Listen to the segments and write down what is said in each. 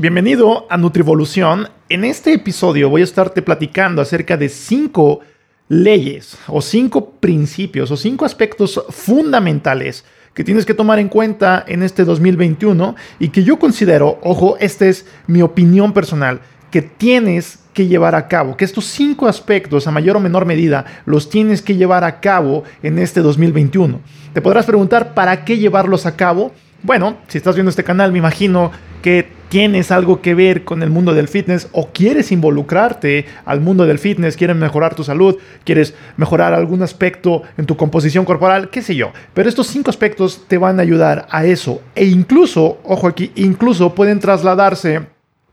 Bienvenido a Nutrivolución. En este episodio voy a estarte platicando acerca de cinco leyes o cinco principios o cinco aspectos fundamentales que tienes que tomar en cuenta en este 2021 y que yo considero, ojo, esta es mi opinión personal, que tienes que llevar a cabo, que estos cinco aspectos a mayor o menor medida los tienes que llevar a cabo en este 2021. Te podrás preguntar, ¿para qué llevarlos a cabo? Bueno, si estás viendo este canal, me imagino que tienes algo que ver con el mundo del fitness o quieres involucrarte al mundo del fitness, quieres mejorar tu salud, quieres mejorar algún aspecto en tu composición corporal, qué sé yo. Pero estos cinco aspectos te van a ayudar a eso. E incluso, ojo aquí, incluso pueden trasladarse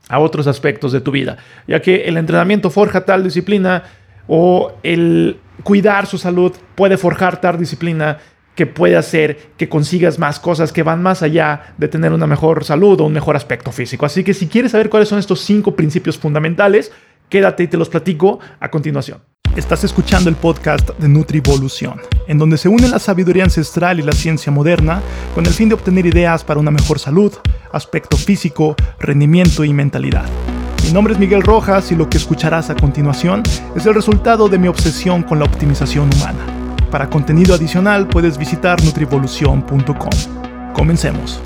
a otros aspectos de tu vida, ya que el entrenamiento forja tal disciplina o el cuidar su salud puede forjar tal disciplina que puede hacer que consigas más cosas que van más allá de tener una mejor salud o un mejor aspecto físico. Así que si quieres saber cuáles son estos cinco principios fundamentales, quédate y te los platico a continuación. Estás escuchando el podcast de Nutrivolución, en donde se une la sabiduría ancestral y la ciencia moderna con el fin de obtener ideas para una mejor salud, aspecto físico, rendimiento y mentalidad. Mi nombre es Miguel Rojas y lo que escucharás a continuación es el resultado de mi obsesión con la optimización humana. Para contenido adicional puedes visitar nutrivolución.com. Comencemos.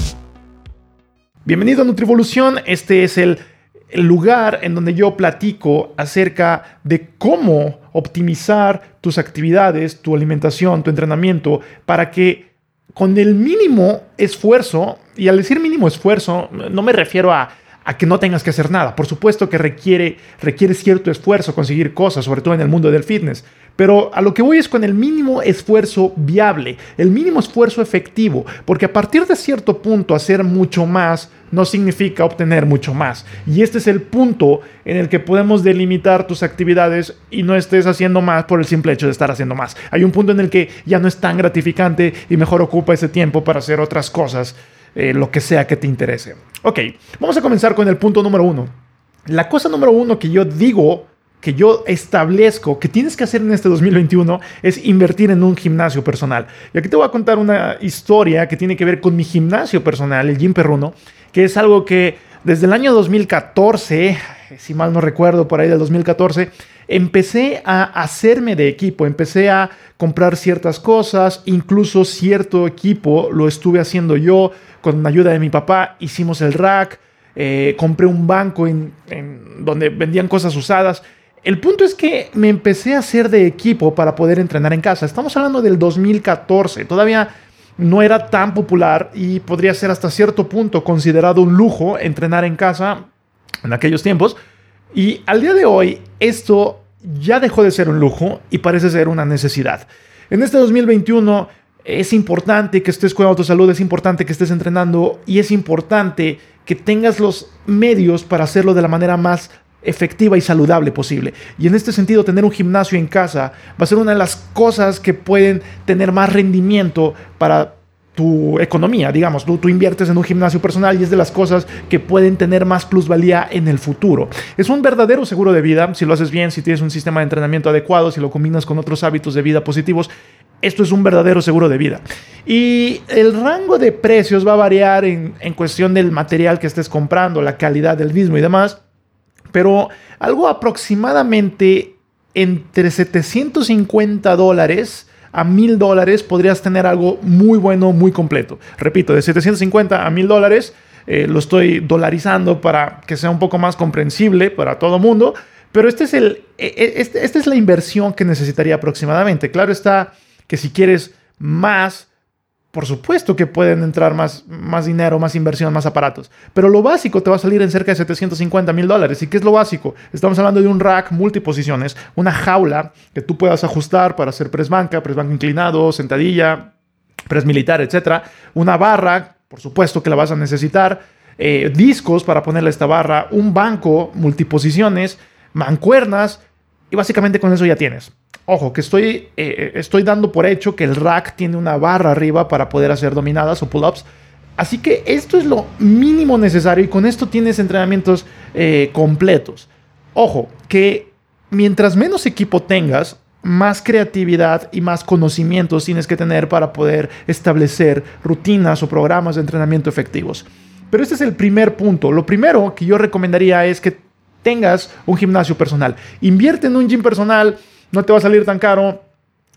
Bienvenido a Nutrivolución. Este es el, el lugar en donde yo platico acerca de cómo optimizar tus actividades, tu alimentación, tu entrenamiento, para que con el mínimo esfuerzo, y al decir mínimo esfuerzo, no me refiero a a que no tengas que hacer nada. Por supuesto que requiere, requiere cierto esfuerzo conseguir cosas, sobre todo en el mundo del fitness. Pero a lo que voy es con el mínimo esfuerzo viable, el mínimo esfuerzo efectivo, porque a partir de cierto punto hacer mucho más no significa obtener mucho más. Y este es el punto en el que podemos delimitar tus actividades y no estés haciendo más por el simple hecho de estar haciendo más. Hay un punto en el que ya no es tan gratificante y mejor ocupa ese tiempo para hacer otras cosas eh, lo que sea que te interese. Ok, vamos a comenzar con el punto número uno. La cosa número uno que yo digo, que yo establezco que tienes que hacer en este 2021 es invertir en un gimnasio personal. Y aquí te voy a contar una historia que tiene que ver con mi gimnasio personal, el Gym Perruno, que es algo que desde el año 2014, si mal no recuerdo, por ahí del 2014, empecé a hacerme de equipo, empecé a comprar ciertas cosas, incluso cierto equipo lo estuve haciendo yo con ayuda de mi papá, hicimos el rack, eh, compré un banco en, donde vendían cosas usadas. El punto es que me empecé a hacer de equipo para poder entrenar en casa. Estamos hablando del 2014, todavía no era tan popular y podría ser hasta cierto punto considerado un lujo entrenar en casa en aquellos tiempos. Y al día de hoy esto ya dejó de ser un lujo y parece ser una necesidad. En este 2021 es importante que estés cuidando tu salud, es importante que estés entrenando y es importante que tengas los medios para hacerlo de la manera más efectiva y saludable posible. Y en este sentido, tener un gimnasio en casa va a ser una de las cosas que pueden tener más rendimiento para tu economía, digamos, tú, tú, inviertes en un gimnasio personal y es de las cosas que pueden tener más plusvalía en el futuro. Es un verdadero seguro de vida, si lo haces bien, si tienes un sistema de entrenamiento adecuado, si lo combinas con otros hábitos de vida positivos, esto es un verdadero seguro de vida. Y el rango de precios va a variar en, cuestión del material que estés comprando, la calidad del mismo y demás. Pero algo aproximadamente entre 750 dólares a 1000 dólares podrías tener algo muy bueno, muy completo. Repito, de 750 a 1000 dólares eh, lo estoy dolarizando para que sea un poco más comprensible para todo mundo. Pero este es el, e, e, este, esta es la inversión que necesitaría aproximadamente. Claro está que si quieres más, por supuesto que pueden entrar más, más dinero, más inversión, más aparatos. Pero lo básico te va a salir en cerca de 750 mil dólares. ¿Y qué es lo básico? Estamos hablando de un rack multiposiciones, una jaula que tú puedas ajustar para hacer press banca, press banca inclinado, sentadilla, press militar, etc. Una barra, por supuesto que la vas a necesitar. Eh, discos para ponerle esta barra, un banco, multiposiciones, mancuernas y básicamente con eso ya tienes. Ojo, que estoy, eh, eh, estoy dando por hecho que el rack tiene una barra arriba para poder hacer dominadas o pull-ups. Así que esto es lo mínimo necesario y con esto tienes entrenamientos eh, completos. Ojo, que mientras menos equipo tengas, más creatividad y más conocimientos tienes que tener para poder establecer rutinas o programas de entrenamiento efectivos. Pero este es el primer punto. Lo primero que yo recomendaría es que tengas un gimnasio personal. Invierte en un gym personal, no te va a salir tan caro.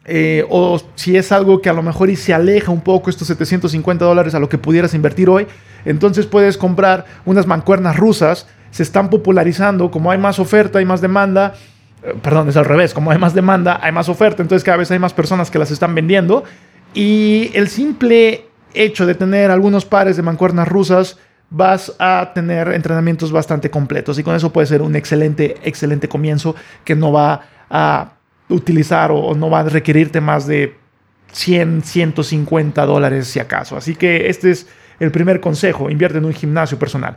Eh, o si es algo que a lo mejor y se aleja un poco estos 750 dólares a lo que pudieras invertir hoy, entonces puedes comprar unas mancuernas rusas. Se están popularizando, como hay más oferta, hay más demanda. Eh, perdón, es al revés, como hay más demanda, hay más oferta, entonces cada vez hay más personas que las están vendiendo. Y el simple hecho de tener algunos pares de mancuernas rusas, vas a tener entrenamientos bastante completos y con eso puede ser un excelente, excelente comienzo que no va a utilizar o, no va a requerirte más de 100, 150 dólares si acaso. Así que este es el primer consejo, invierte en un gimnasio personal.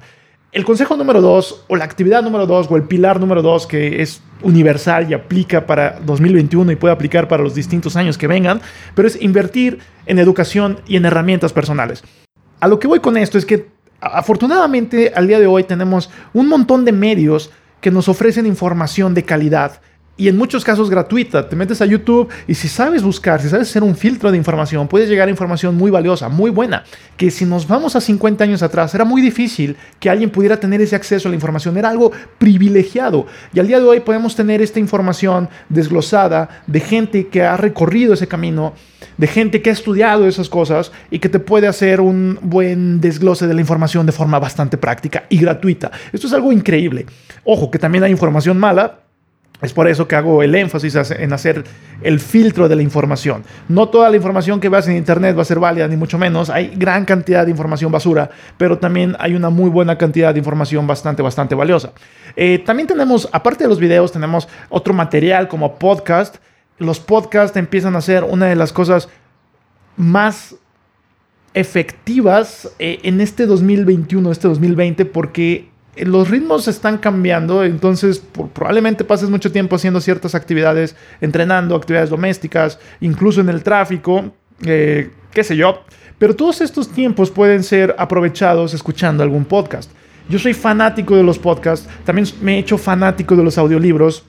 El consejo número dos, o la actividad número dos, o el pilar número dos, que es universal y aplica para 2021 y puede aplicar para los distintos años que vengan, pero es invertir en educación y en herramientas personales. A lo que voy con esto es que afortunadamente al día de hoy tenemos un montón de medios que nos ofrecen información de calidad y en muchos casos gratuita. Te metes a YouTube y si sabes buscar, si sabes hacer un filtro de información, puedes llegar a información muy valiosa, muy buena, que si nos vamos a 50 años atrás, era muy difícil que alguien pudiera tener ese acceso a la información, era algo privilegiado. Y al día de hoy podemos tener esta información desglosada de gente que ha recorrido ese camino, de gente que ha estudiado esas cosas y que te puede hacer un buen desglose de la información de forma bastante práctica y gratuita. Esto es algo increíble. Ojo, que también hay información mala, es por eso que hago el énfasis en hacer el filtro de la información. No toda la información que veas en Internet va a ser válida, ni mucho menos. Hay gran cantidad de información basura, pero también hay una muy buena cantidad de información bastante, bastante valiosa. Eh, también tenemos, aparte de los videos, tenemos otro material como podcast. Los podcasts empiezan a ser una de las cosas más efectivas eh, en este 2021, este 2020, porque los ritmos están cambiando, entonces probablemente pases mucho tiempo haciendo ciertas actividades, entrenando, actividades domésticas, incluso en el tráfico, eh, qué sé yo. Pero todos estos tiempos pueden ser aprovechados escuchando algún podcast. Yo soy fanático de los podcasts, también me he hecho fanático de los audiolibros.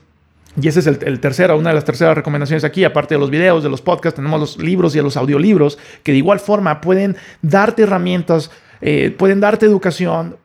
Y ese es el, tercero, una de las terceras recomendaciones aquí, aparte de los videos, de los podcasts, tenemos los libros y los audiolibros, que de igual forma pueden darte herramientas, eh, pueden darte educación,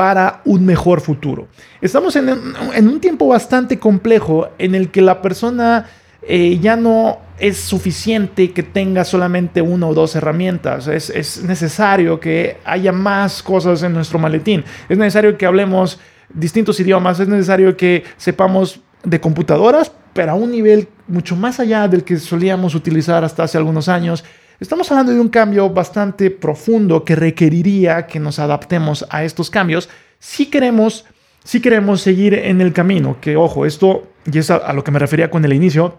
para un mejor futuro. Estamos en, un tiempo bastante complejo en el que la persona eh, ya no es suficiente que tenga solamente una o dos herramientas. Es, es, necesario que haya más cosas en nuestro maletín. Es necesario que hablemos distintos idiomas. Es necesario que sepamos de computadoras, pero a un nivel mucho más allá del que solíamos utilizar hasta hace algunos años. Estamos hablando de un cambio bastante profundo que requeriría que nos adaptemos a estos cambios si queremos, si queremos seguir en el camino. Que ojo, esto, y es a, lo que me refería con el inicio,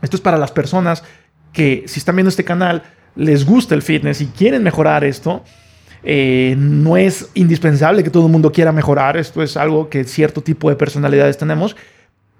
esto es para las personas que si están viendo este canal les gusta el fitness y quieren mejorar esto. Eh, no es indispensable que todo el mundo quiera mejorar, esto es algo que cierto tipo de personalidades tenemos,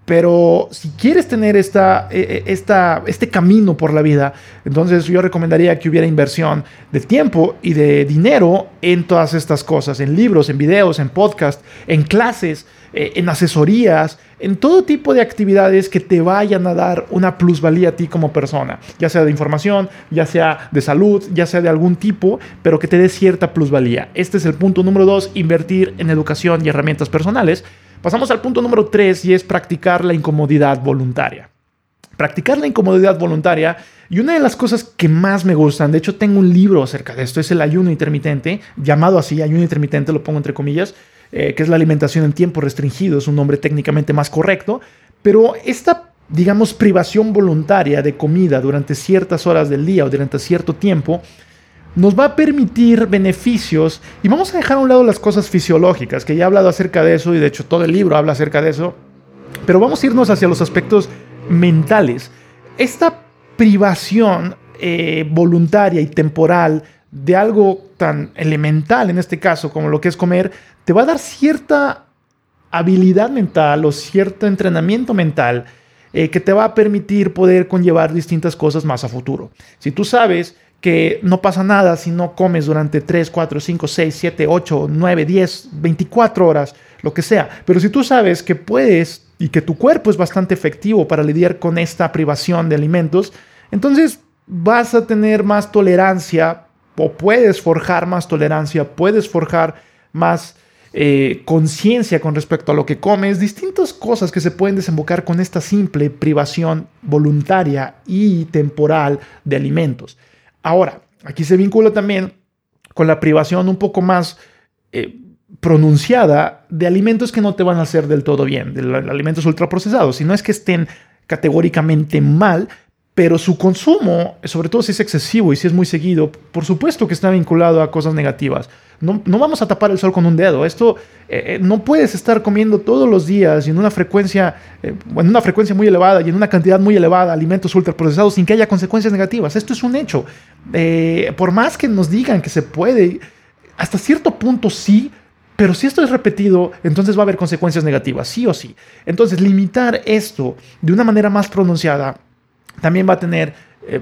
pero si quieres tener esta, e, e, esta, este camino por la vida, entonces yo recomendaría que hubiera inversión de tiempo y de dinero en todas estas cosas, en libros, en videos, en podcasts, en clases, eh, en asesorías, en todo tipo de actividades que te vayan a dar una plusvalía a ti como persona, ya sea de información, ya sea de salud, ya sea de algún tipo, pero que te dé cierta plusvalía. Este es el punto número dos, invertir en educación y herramientas personales. Pasamos al punto número tres y es practicar la incomodidad voluntaria. Practicar la incomodidad voluntaria y una de las cosas que más me gustan, de hecho tengo un libro acerca de esto, es el ayuno intermitente, llamado así, ayuno intermitente, lo pongo entre comillas, eh, que es la alimentación en tiempo restringido, es un nombre técnicamente más correcto, pero esta, digamos, privación voluntaria de comida durante ciertas horas del día o durante cierto tiempo, nos va a permitir beneficios y vamos a dejar a un lado las cosas fisiológicas, que ya he hablado acerca de eso y de hecho todo el libro habla acerca de eso, pero vamos a irnos hacia los aspectos mentales. Esta privación eh, voluntaria y temporal de algo tan elemental en este caso como lo que es comer, te va a dar cierta habilidad mental o cierto entrenamiento mental eh, que te va a permitir poder conllevar distintas cosas más a futuro. Si tú sabes que no pasa nada si no comes durante 3, 4, 5, 6, 7, 8, 9, 10, 24 horas, lo que sea. Pero si tú sabes que puedes y que tu cuerpo es bastante efectivo para lidiar con esta privación de alimentos, entonces vas a tener más tolerancia o puedes forjar más tolerancia, puedes forjar más eh, conciencia con respecto a lo que comes, distintas cosas que se pueden desembocar con esta simple privación voluntaria y temporal de alimentos. Ahora, aquí se vincula también con la privación un poco más eh, pronunciada de alimentos que no te van a hacer del todo bien, de alimentos ultraprocesados. Si no es que estén categóricamente mal, pero su consumo, sobre todo si es excesivo y si es muy seguido, por supuesto que está vinculado a cosas negativas. No, vamos a tapar el sol con un dedo. Esto eh, eh, no puedes estar comiendo todos los días y en una frecuencia, eh, en una frecuencia muy elevada y en una cantidad muy elevada alimentos ultraprocesados sin que haya consecuencias negativas. Esto es un hecho. por más que nos digan que se puede, hasta cierto punto sí, pero si esto es repetido, entonces va a haber consecuencias negativas, sí o sí. Entonces, limitar esto de una manera más pronunciada también va a tener eh,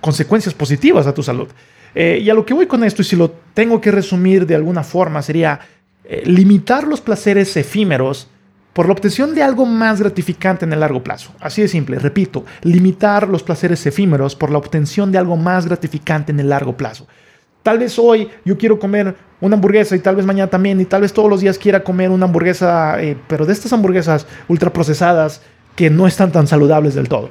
consecuencias positivas a tu salud. Eh, y a lo que voy con esto, y si lo tengo que resumir de alguna forma, sería eh, limitar los placeres efímeros por la obtención de algo más gratificante en el largo plazo. Así de simple, repito, limitar los placeres efímeros por la obtención de algo más gratificante en el largo plazo. Tal vez hoy yo quiero comer una hamburguesa y tal vez mañana también y tal vez todos los días quiera comer una hamburguesa, pero de estas hamburguesas ultraprocesadas que no están tan saludables del todo.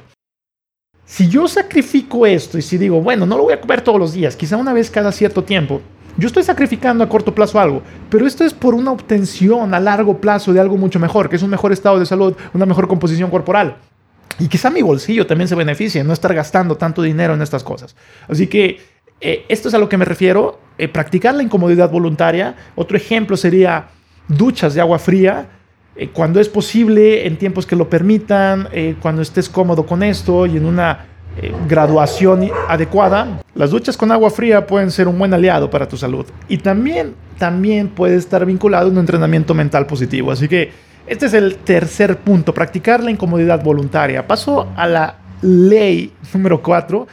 Si yo sacrifico esto y si digo, bueno, no lo voy a comer todos los días, quizá una vez cada cierto tiempo, yo estoy sacrificando a corto plazo algo, pero esto es por una obtención a largo plazo de algo mucho mejor, que es un mejor estado de salud, una mejor composición corporal. Y quizá mi bolsillo también se beneficie, no estar gastando tanto dinero en estas cosas. Así que eh, esto es a lo que me refiero, eh, practicar la incomodidad voluntaria. Otro ejemplo sería duchas de agua fría eh, cuando es posible, en tiempos que lo permitan, eh, cuando estés cómodo con esto y en una eh, graduación adecuada, las duchas con agua fría pueden ser un buen aliado para tu salud. Y también, también puede estar vinculado a un entrenamiento mental positivo. Así que este es el tercer punto, practicar la incomodidad voluntaria. Paso a la ley número 4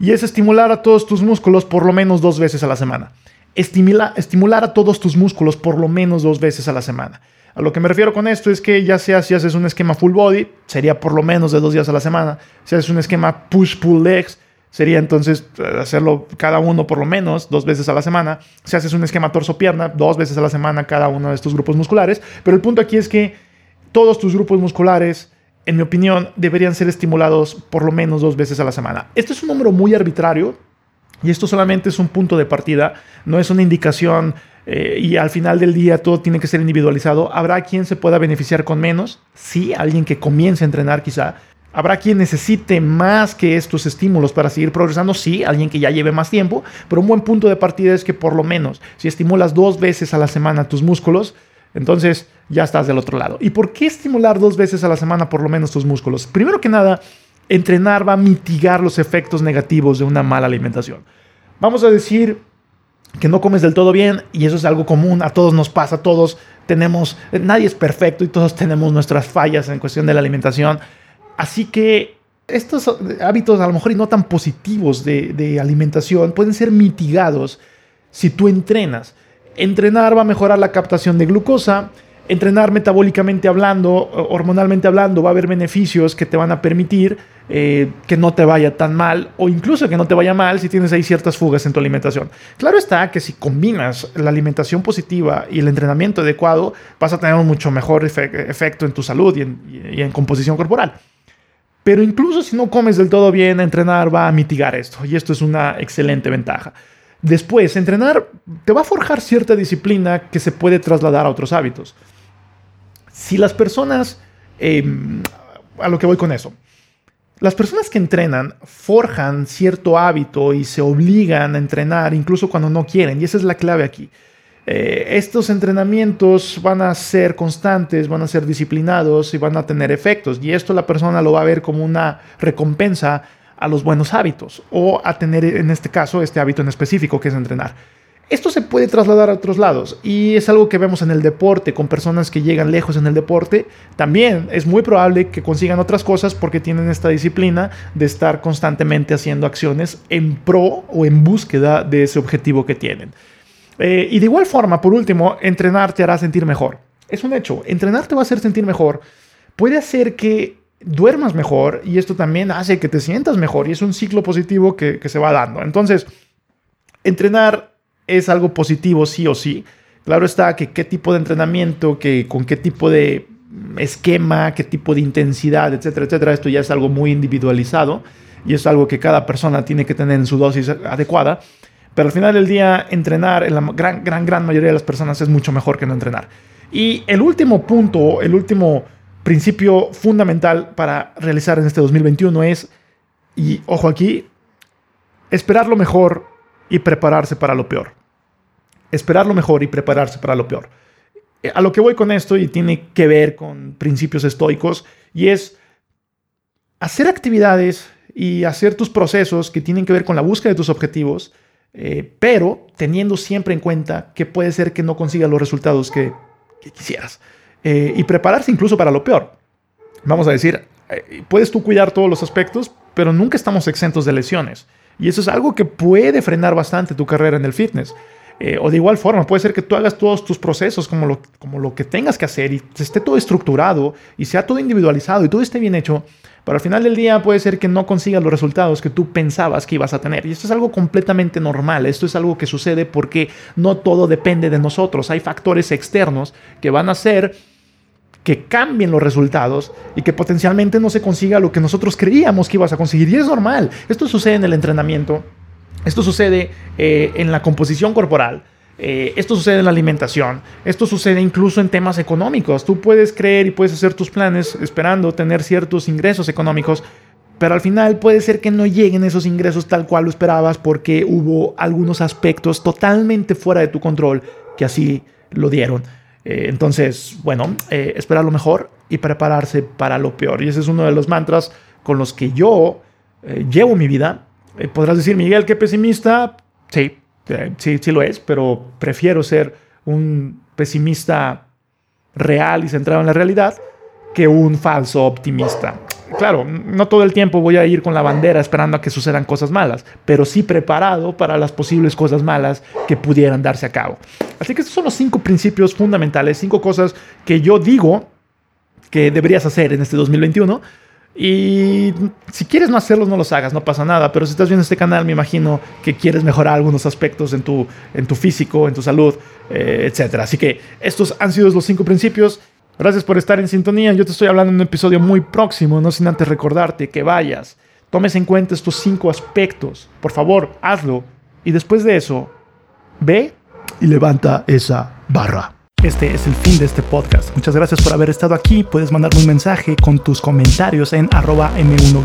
y es estimular a todos tus músculos por lo menos dos veces a la semana. estimular a todos tus músculos por lo menos dos veces a la semana. A lo que me refiero con esto es que ya sea si haces un esquema full body, sería por lo menos de dos días a la semana. Si haces un esquema push-pull legs, sería entonces eh, hacerlo cada uno por lo menos dos veces a la semana. Si haces un esquema torso-pierna, dos veces a la semana cada uno de estos grupos musculares. Pero el punto aquí es que todos tus grupos musculares, en mi opinión, deberían ser estimulados por lo menos dos veces a la semana. Esto es un número muy arbitrario y esto solamente es un punto de partida, no es una indicación eh, y al final del día todo tiene que ser individualizado. Habrá quien se pueda beneficiar con menos, sí, alguien que comience a entrenar quizá. Habrá quien necesite más que estos estímulos para seguir progresando, sí, alguien que ya lleve más tiempo, pero un buen punto de partida es que por lo menos si estimulas dos veces a la semana tus músculos, entonces ya estás del otro lado. ¿Y por qué estimular dos veces a la semana por lo menos tus músculos? Primero que nada, entrenar va a mitigar los efectos negativos de una mala alimentación. Vamos a decir que no comes del todo bien y eso es algo común, a todos nos pasa, todos tenemos, nadie es perfecto y todos tenemos nuestras fallas en cuestión de la alimentación. Así que estos hábitos a lo mejor y no tan positivos de, de alimentación pueden ser mitigados si tú entrenas. Entrenar va a mejorar la captación de glucosa, entrenar metabólicamente hablando, hormonalmente hablando, va a haber beneficios que te van a permitir eh, que no te vaya tan mal o incluso que no te vaya mal si tienes ahí ciertas fugas en tu alimentación. Claro está que si combinas la alimentación positiva y el entrenamiento adecuado, vas a tener un mucho mejor efecto en tu salud y en, composición corporal. Pero incluso si no comes del todo bien, entrenar va a mitigar esto y esto es una excelente ventaja. Después, entrenar te va a forjar cierta disciplina que se puede trasladar a otros hábitos. Si las personas, em, a lo que voy con eso, las personas que entrenan forjan cierto hábito y se obligan a entrenar incluso cuando no quieren, y esa es la clave aquí. Eh, estos entrenamientos van a ser constantes, van a ser disciplinados y van a tener efectos, y esto la persona lo va a ver como una recompensa a los buenos hábitos o a tener en este caso este hábito en específico que es entrenar. Esto se puede trasladar a otros lados y es algo que vemos en el deporte con personas que llegan lejos en el deporte. También es muy probable que consigan otras cosas porque tienen esta disciplina de estar constantemente haciendo acciones en pro o en búsqueda de ese objetivo que tienen. Eh, y de igual forma, por último, entrenar te hará sentir mejor. Es un hecho, entrenar te va a hacer sentir mejor. Puede hacer que duermas mejor y esto también hace que te sientas mejor y es un ciclo positivo que, que se va dando. Entonces, entrenar es algo positivo sí o sí. Claro está que qué tipo de entrenamiento, que con qué tipo de esquema, qué tipo de intensidad, etcétera, etcétera, esto ya es algo muy individualizado y es algo que cada persona tiene que tener en su dosis adecuada. Pero al final del día, entrenar en la gran, gran, gran mayoría de las personas es mucho mejor que no entrenar. Y el último punto, el último principio fundamental para realizar en este 2021 es, y ojo aquí, esperar lo mejor y prepararse para lo peor. Esperar lo mejor y prepararse para lo peor. A lo que voy con esto y tiene que ver con principios estoicos y es hacer actividades y hacer tus procesos que tienen que ver con la búsqueda de tus objetivos, eh, pero teniendo siempre en cuenta que puede ser que no consigas los resultados que, quisieras. Eh, y prepararse incluso para lo peor. Vamos a decir, eh, puedes tú cuidar todos los aspectos, pero nunca estamos exentos de lesiones. Y eso es algo que puede frenar bastante tu carrera en el fitness. O de igual forma, puede ser que tú hagas todos tus procesos como lo, como lo que tengas que hacer y esté todo estructurado y sea todo individualizado y todo esté bien hecho, pero al final del día puede ser que no consigas los resultados que tú pensabas que ibas a tener. Y esto es algo completamente normal. Esto es algo que sucede porque no todo depende de nosotros. Hay factores externos que van a hacer que cambien los resultados y que potencialmente no se consiga lo que nosotros creíamos que ibas a conseguir. Y es normal. Esto sucede en el entrenamiento. Esto sucede eh, en la composición corporal. Eh, esto sucede en la alimentación, esto sucede incluso en temas económicos. Tú puedes creer y puedes hacer tus planes esperando tener ciertos ingresos económicos, pero al final puede ser que no lleguen esos ingresos tal cual lo esperabas porque hubo algunos aspectos totalmente fuera de tu control que así lo dieron. Eh, entonces, bueno, esperar lo mejor y prepararse para lo peor. Y ese es uno de los mantras con los que yo llevo mi vida. Podrás decir, Miguel, qué pesimista. Sí, sí, sí lo es, pero prefiero ser un pesimista real y centrado en la realidad que un falso optimista. Claro, no todo el tiempo voy a ir con la bandera esperando a que sucedan cosas malas, pero sí preparado para las posibles cosas malas que pudieran darse a cabo. Así que estos son los cinco principios fundamentales, cinco cosas que yo digo que deberías hacer en este 2021 y si quieres no hacerlos, no los hagas, no pasa nada. Pero si estás viendo este canal, me imagino que quieres mejorar algunos aspectos en tu, en tu físico, en tu salud, eh, etc. Así que estos han sido los cinco principios. Gracias por estar en sintonía. Yo te estoy hablando en un episodio muy próximo, no sin antes recordarte que vayas, tomes en cuenta estos cinco aspectos. Por favor, hazlo. Y después de eso, ve y levanta esa barra. Este es el fin de este podcast. Muchas gracias por haber estado aquí. Puedes mandarme un mensaje con tus comentarios en arroba m 1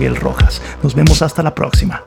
Nos vemos hasta la próxima.